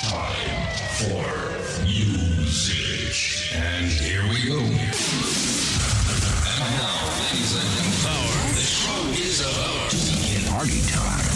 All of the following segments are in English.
Time for music. And here we go. And now, ladies and gentlemen, the show is about to begin. Party time.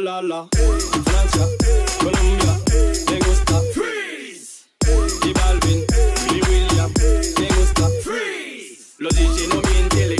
la la. Francia, Colombia, te gusta. Freeze. Y Balvin, y William, te gusta. Freeze. Los DJ no mienten,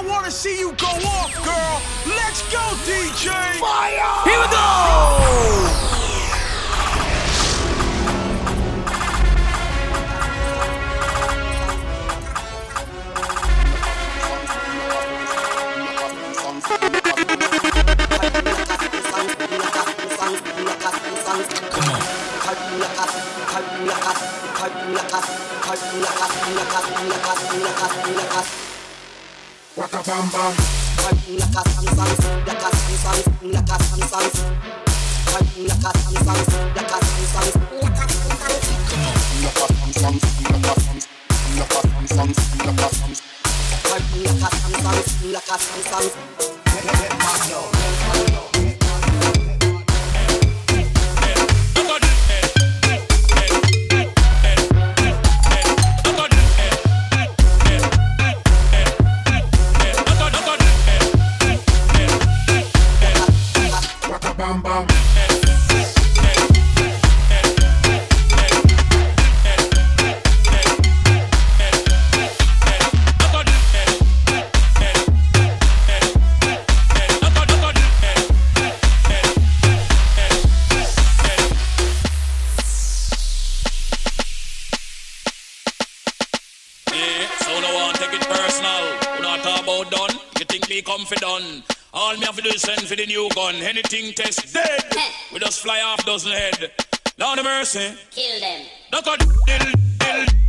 I want to see you go off, girl. Let's go, DJ. Fire! Here we go. Waka bam bam. Waka sam sam, waka sam sam, waka sam sam. Waka sam sam, waka sam sam, waka sam sam. Waka sam sam, waka sam, waka sam sam, waka sam. Waka sam sam, waka sam sam. Let me know, let me know. Send for the new gun. Anything test dead. we just fly off dozen head. Down the mercy. Kill them. Look at dill, dill, dill, dill, dill,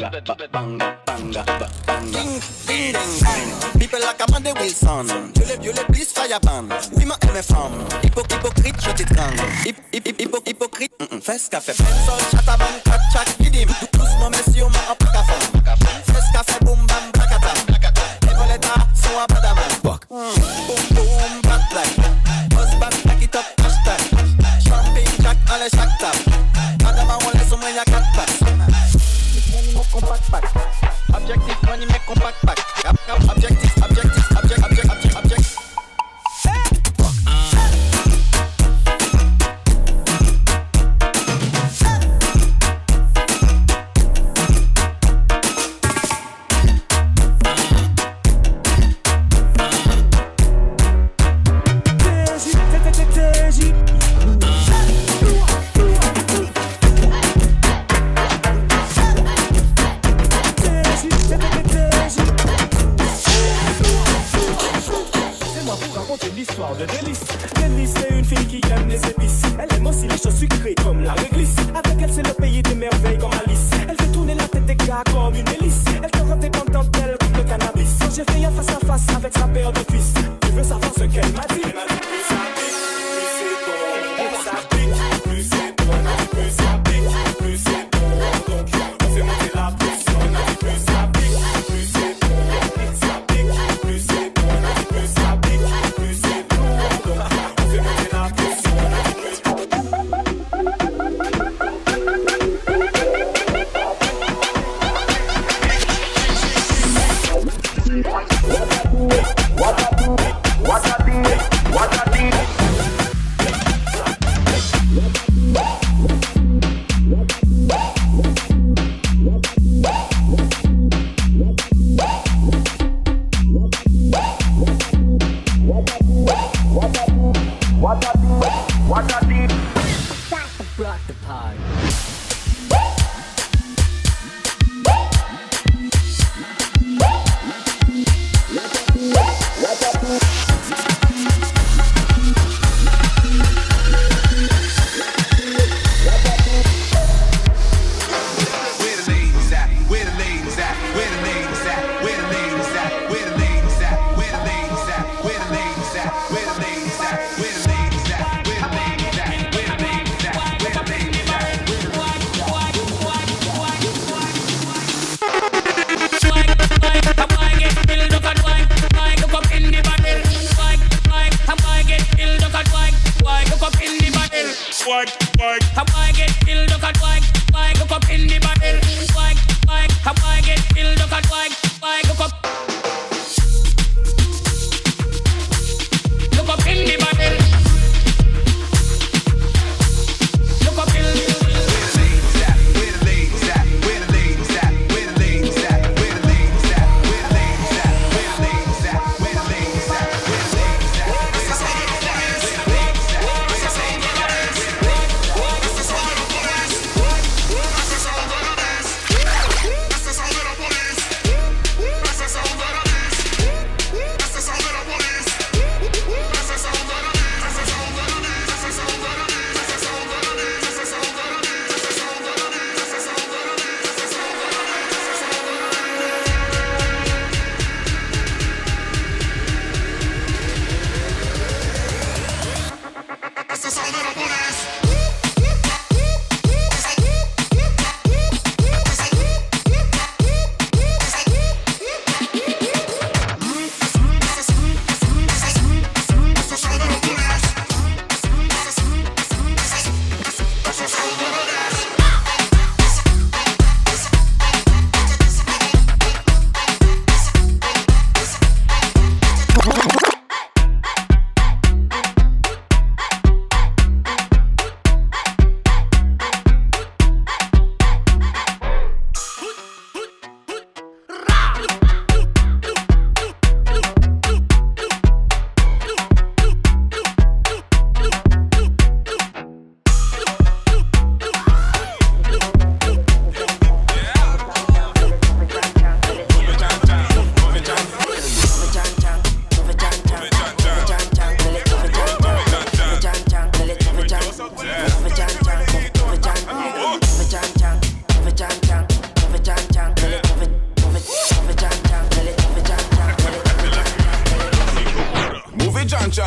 banga, banga, banga, banga, banga. Ding, ding, ding. People like Amanda Wilson. You live, you live, please fire ban. Oui, ma aime femme. Hippo, hypocrite, je t'étrangle. Hip, hip, hip, hypocrite. Fais ce qu'a. Pencil, chataban, crack, chat, kidim. Doucement, messieurs, ma femme. Fais ce qu'a boum, bam, placata. Les voletas sont à bada.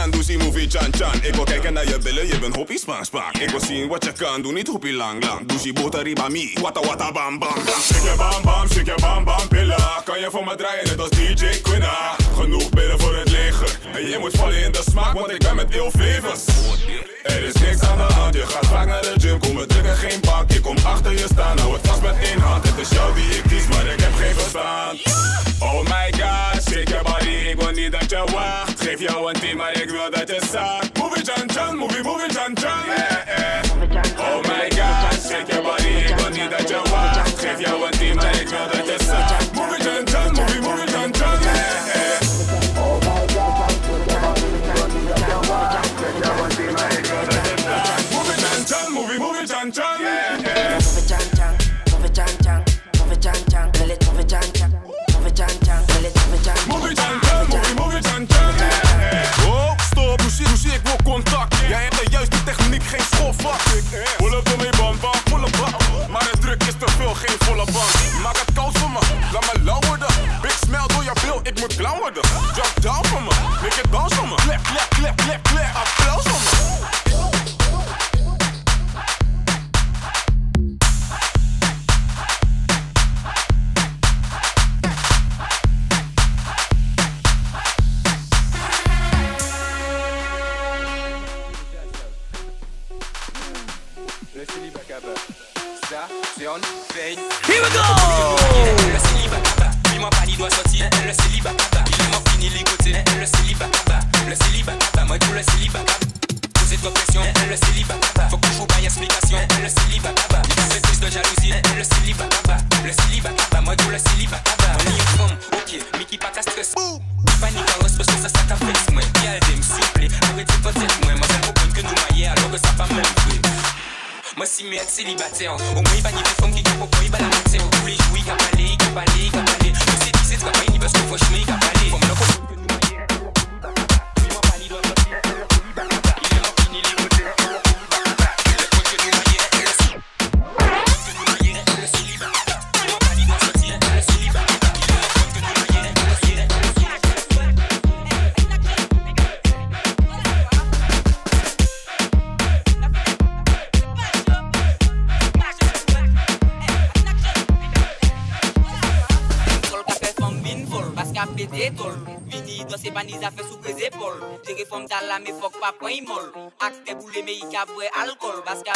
Chan chan, doe die movie chan chan. Ik wil kijken naar je billen, je bent hoppie spang spang. Ik wil zien wat je kan, doe niet hoppie lang lang. Doe die boter mi, wata wata bam bam. Shake je bam bam, shake je bam bam pillen. Kan je voor me draaien net als DJ Quinna. Genoeg billen voor het leger. En je moet vallen in de smaak, want ik ben met flavors. Er is niks aan de hand, je gaat vaak naar de gym. Kom me drukken, geen bank, ik kom achter je staan. Hou het vast met één hand, het is jou die ik kies, maar ik heb geen verstand. Oh my god, shake your body, ik wil niet dat je wacht. Geef jou een team, maar ik wil dat je zaakt. Move it, move it, Chan Chan, yeah, yeah. Oh my god, shake your body, ik wil niet dat je wacht. Geef jou een team, maar ik wil dat je zaakt. Ik wil contact. Jij hebt de juiste techniek, geen schoolvak. Up door band, band, volle bak. Maar de druk is te veel, geen volle band. Maak het koud voor me, laat me lauw. Big smell door je bil, ik moet blauw worden. Drop down voor me, make it bounce voor me. Station, veille. Here we go! Le célibat, dis-moi pas, il doit sortir. Le célibat, il est mort fini ligoté. Le célibat, le célibat, moi tout le célibat. Posez toi pression, le célibat, faut que je vous baille explication. Le célibat, il fait plus de jalousie. Le célibat, le célibat, moi tout le célibat. On y est femme, ok, mais qui pas ta stress. Panique en rose parce que ça ça t'a fait moi. Y'a des s'il vous plaît, arrêtez peut-être moi. Moi c'est comprendre que nous maillons alors que ça pas fait. Moi si être célibataire Au moins where alcohol basket.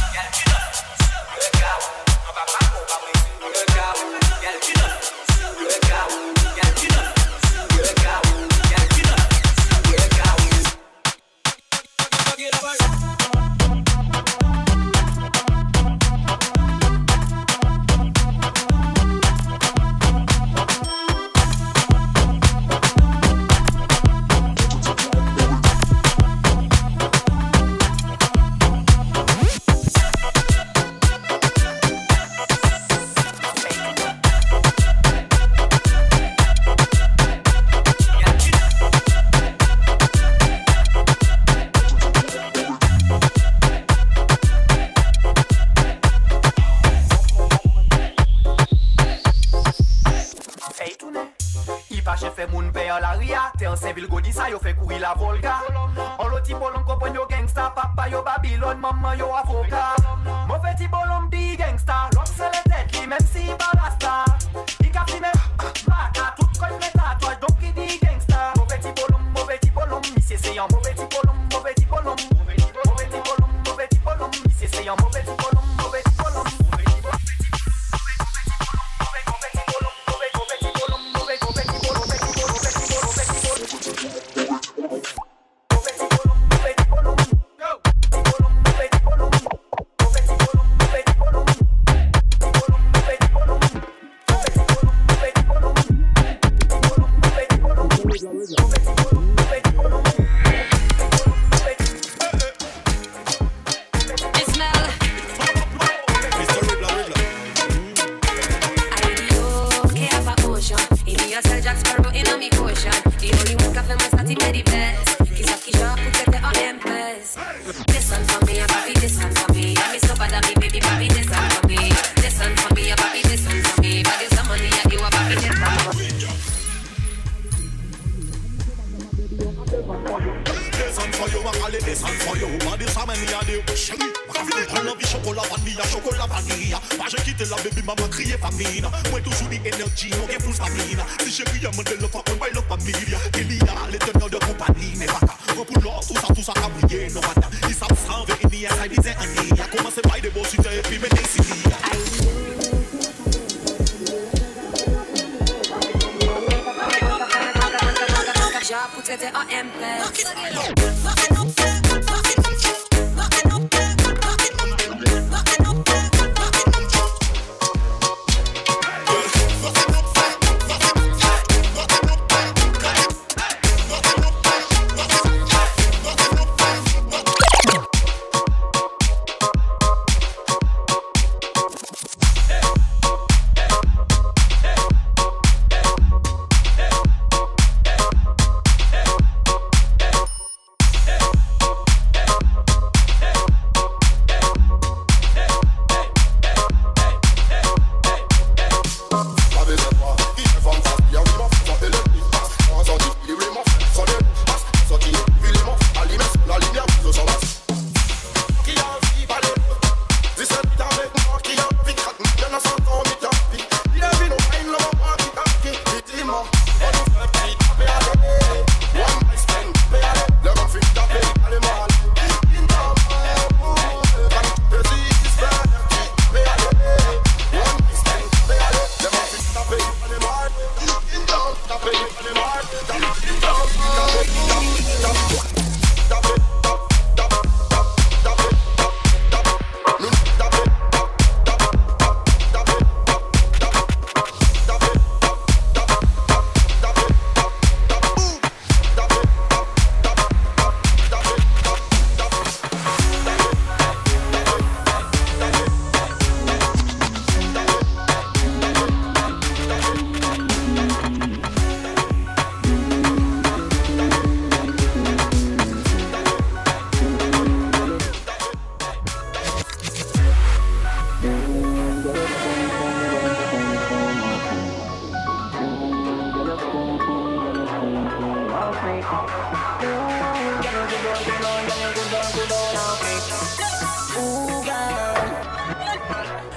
Ooh, girl.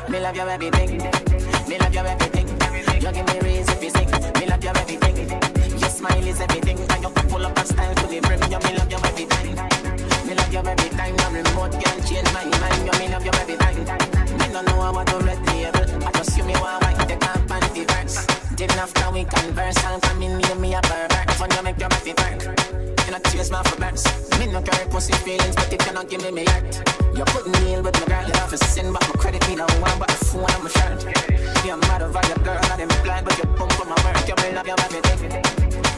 Me love you everything. Me love you everything. You give me reasons, to. Me love you everything. Your smile is everything. And you pull up a style to the brim. your me love you everything. Me love you every time, Your remote can change my mind. You me love you every time. Me no know what to red table. I just you me want white, the camp and the verse. Then after we converse, and come in me me a pervert. Fun you make your body work. You not chase my for birds. Me no carry pussy feelings, but if you not give me me heart, you put me in with my girl. You have to send back my credit, me no one but the phone on my shirt. You're mad about your girl, not implied, but you pump for my work. You me love your everything.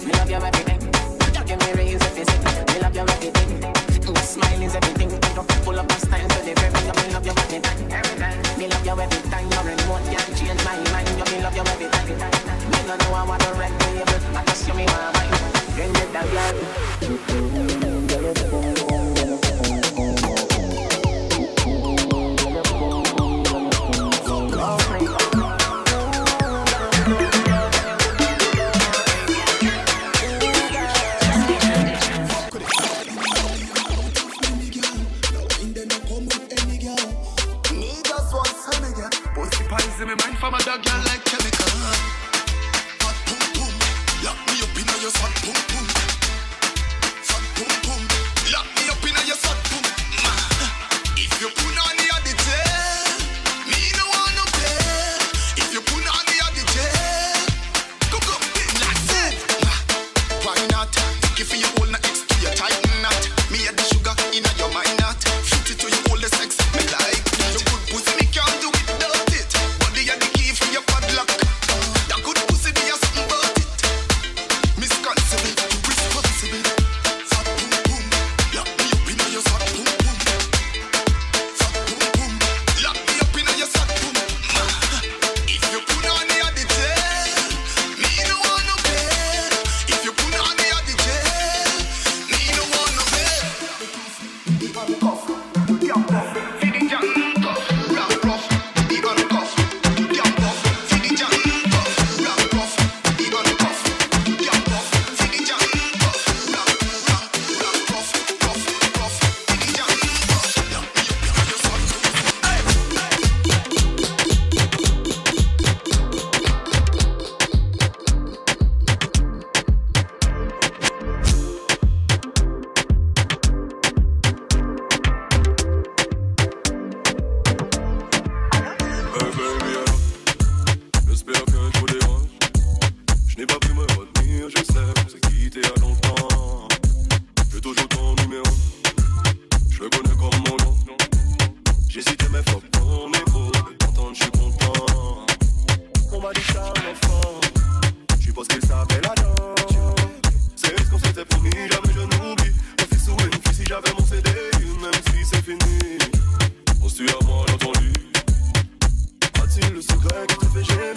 Me love you everything back everything. Love. Your mm, smile is everything. I don't pull up to the love every time. Love every time. Your remote can change my mind. You me love every time. Know to me see me mind for my dog girl like j'ai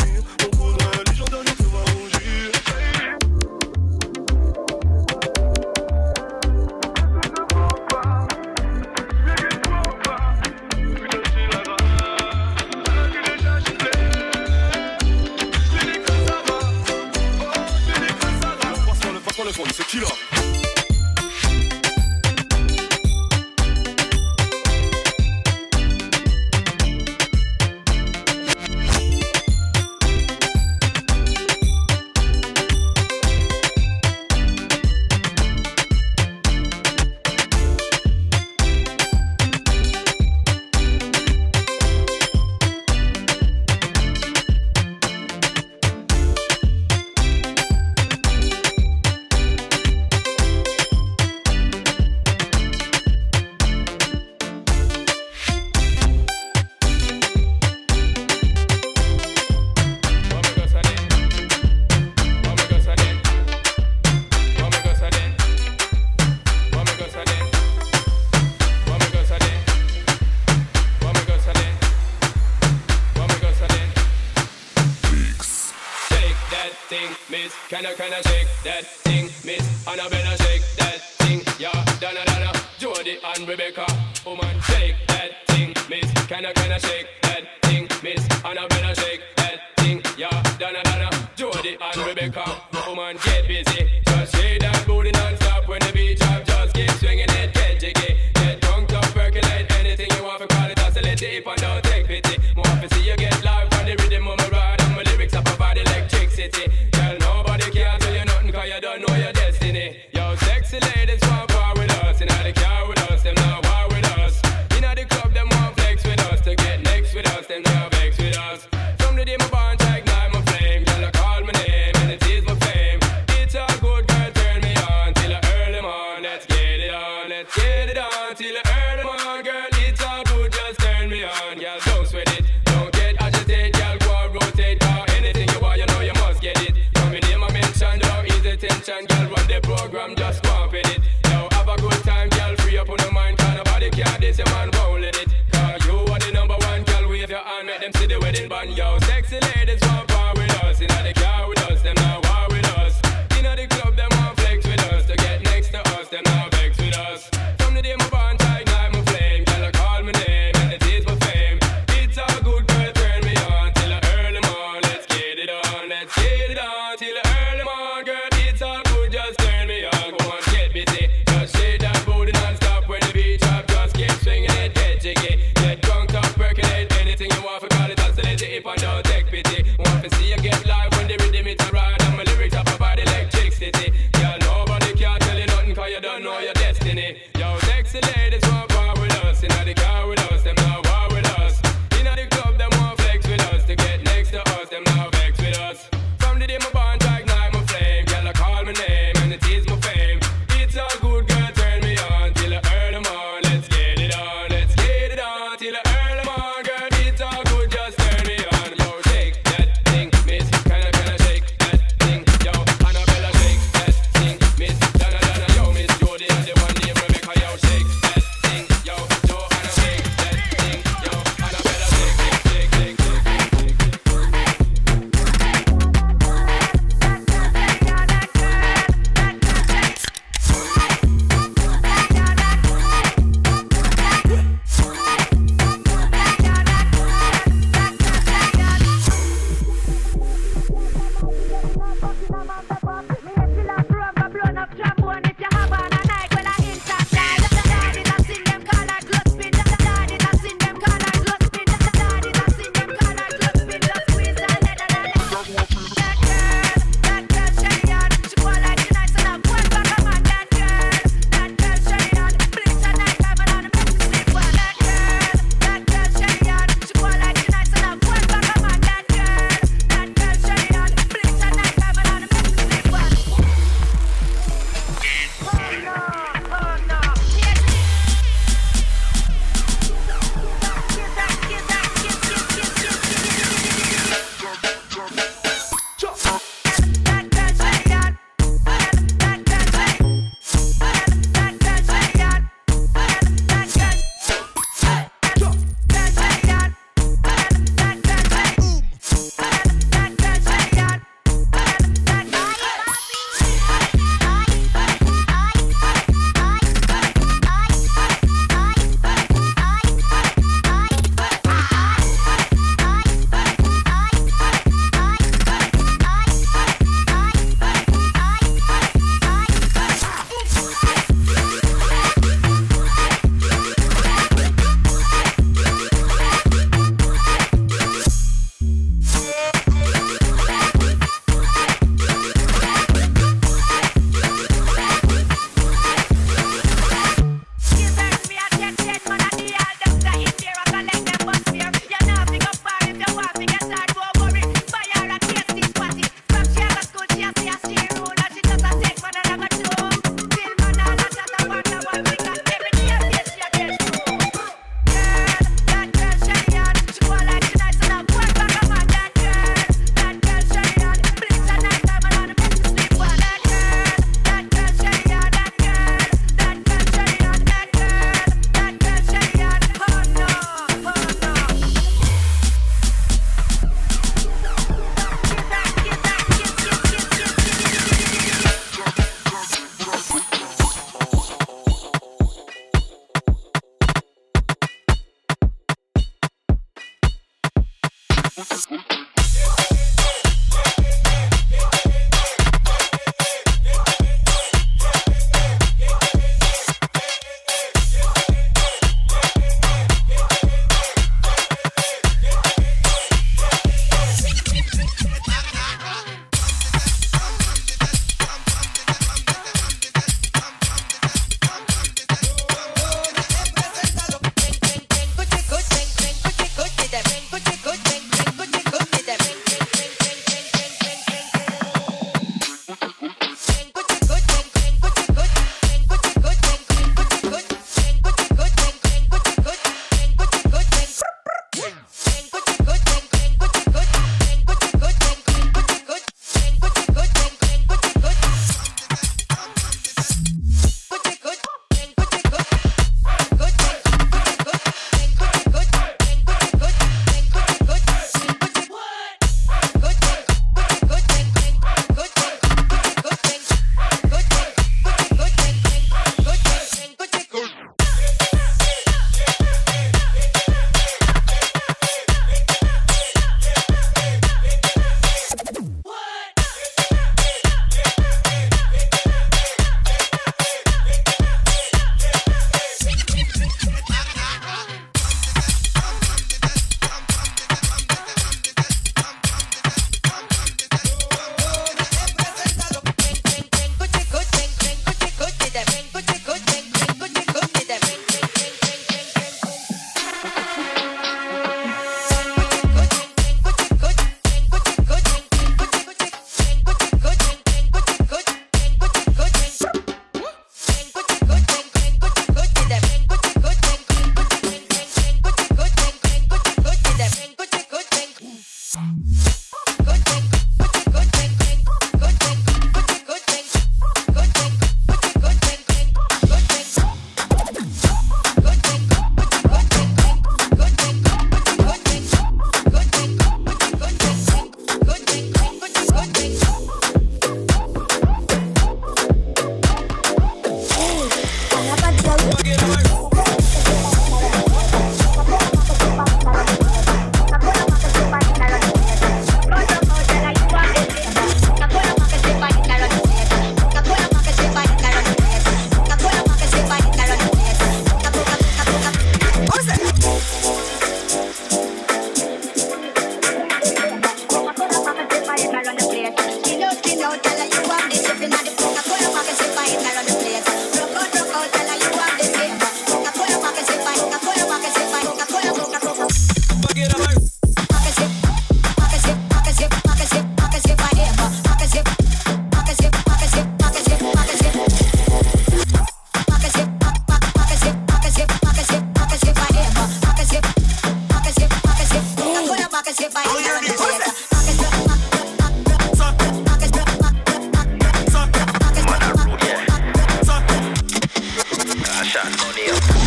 Tic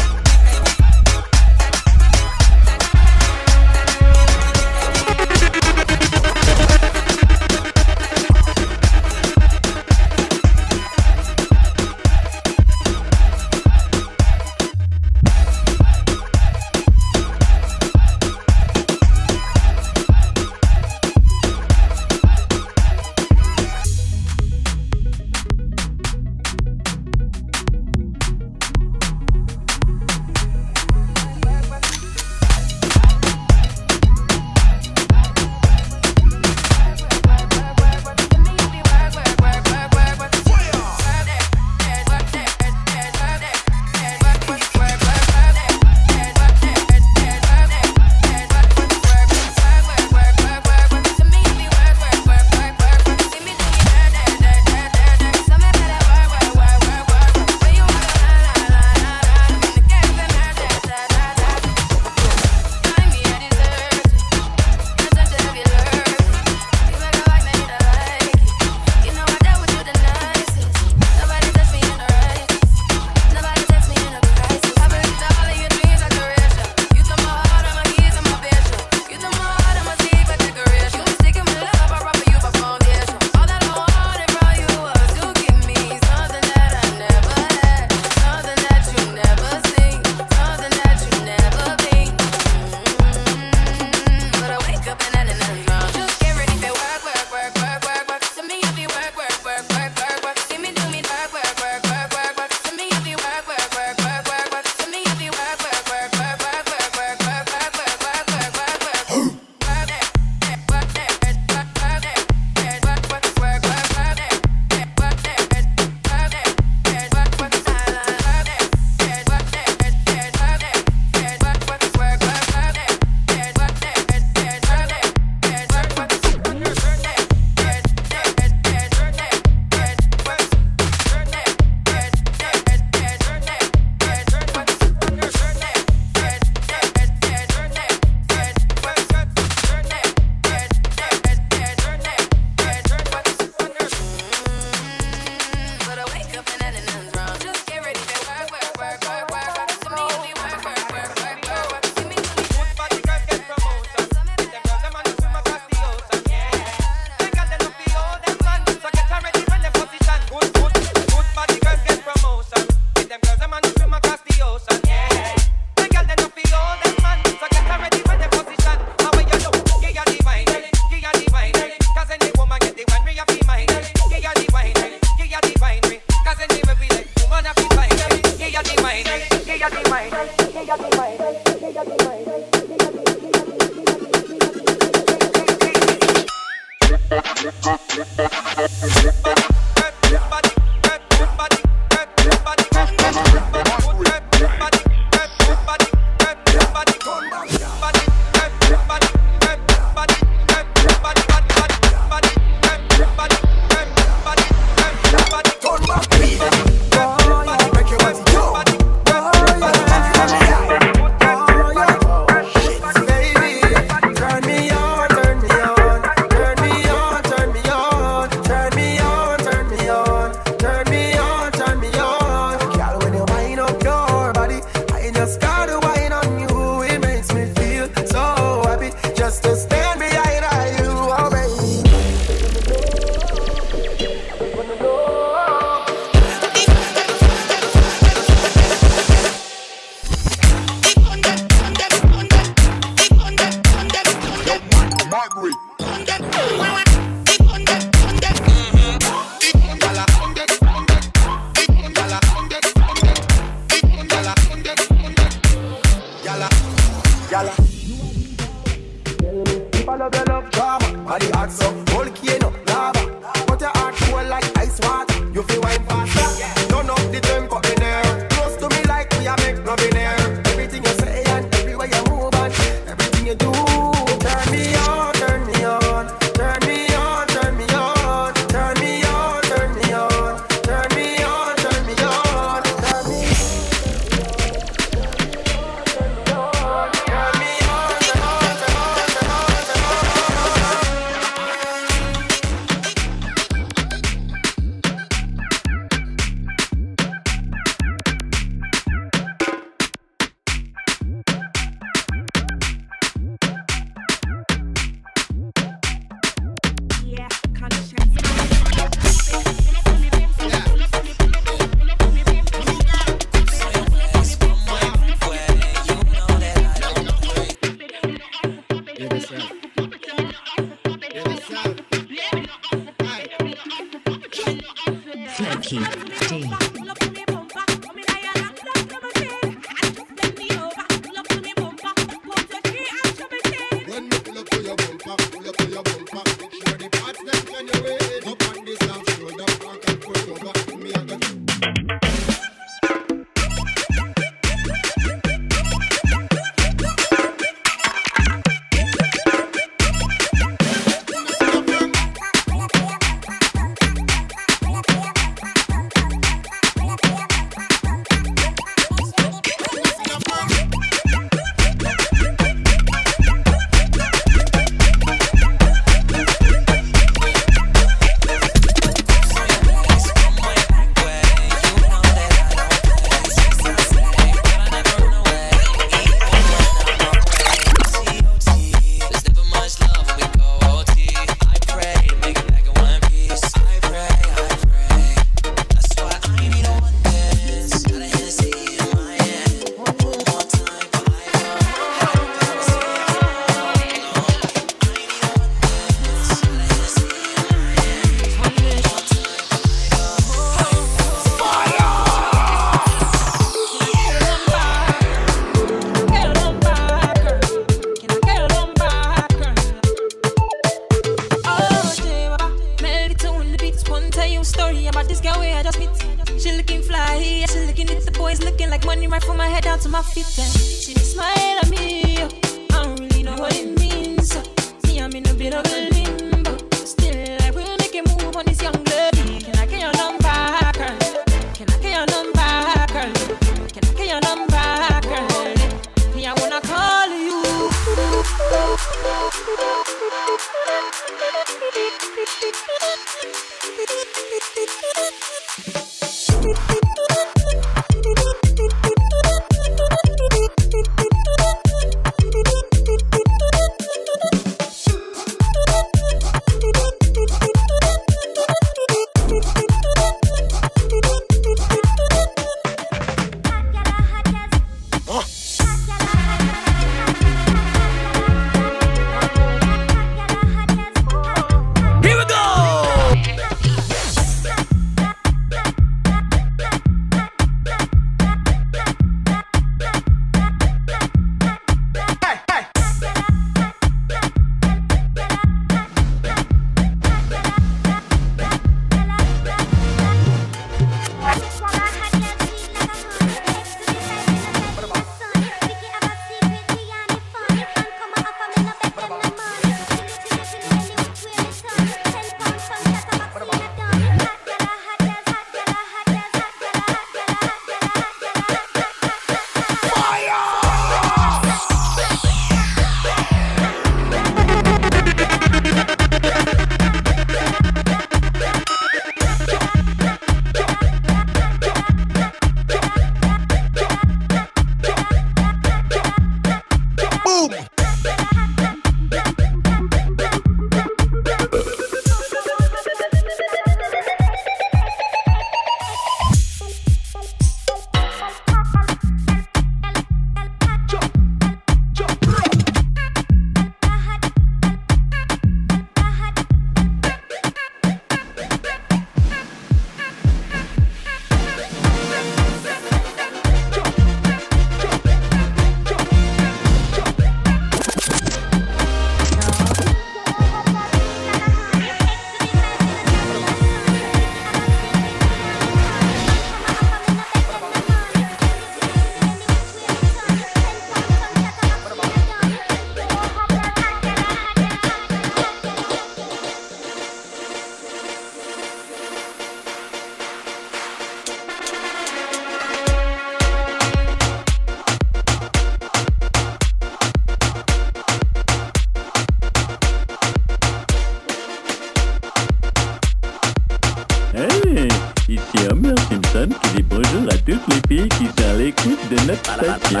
toutes les filles qui sont à l'écoute de notre station.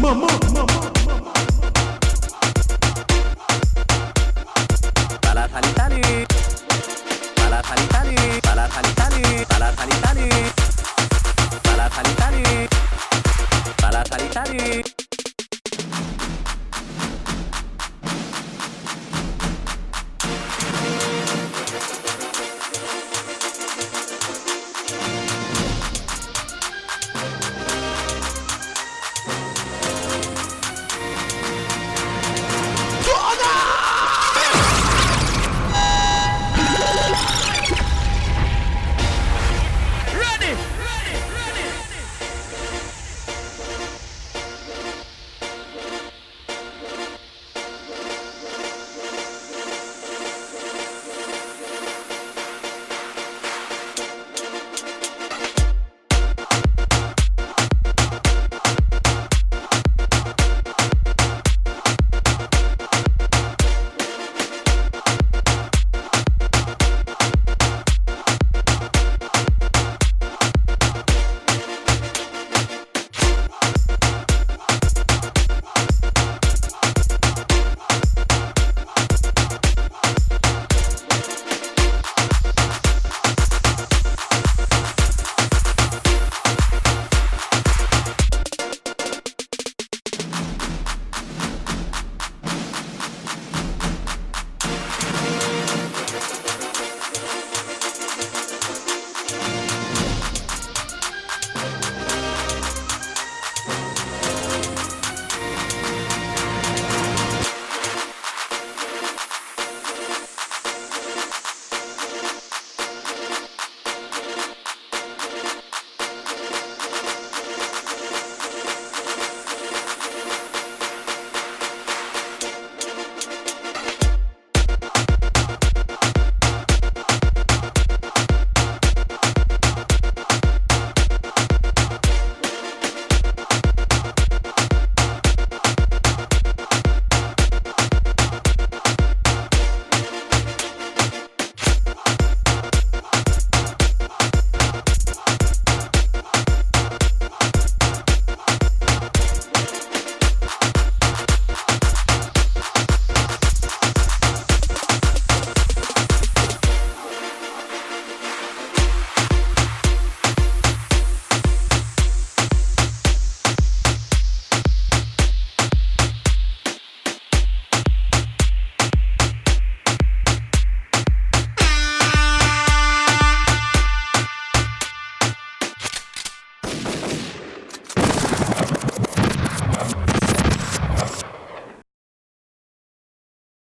Maman, maman.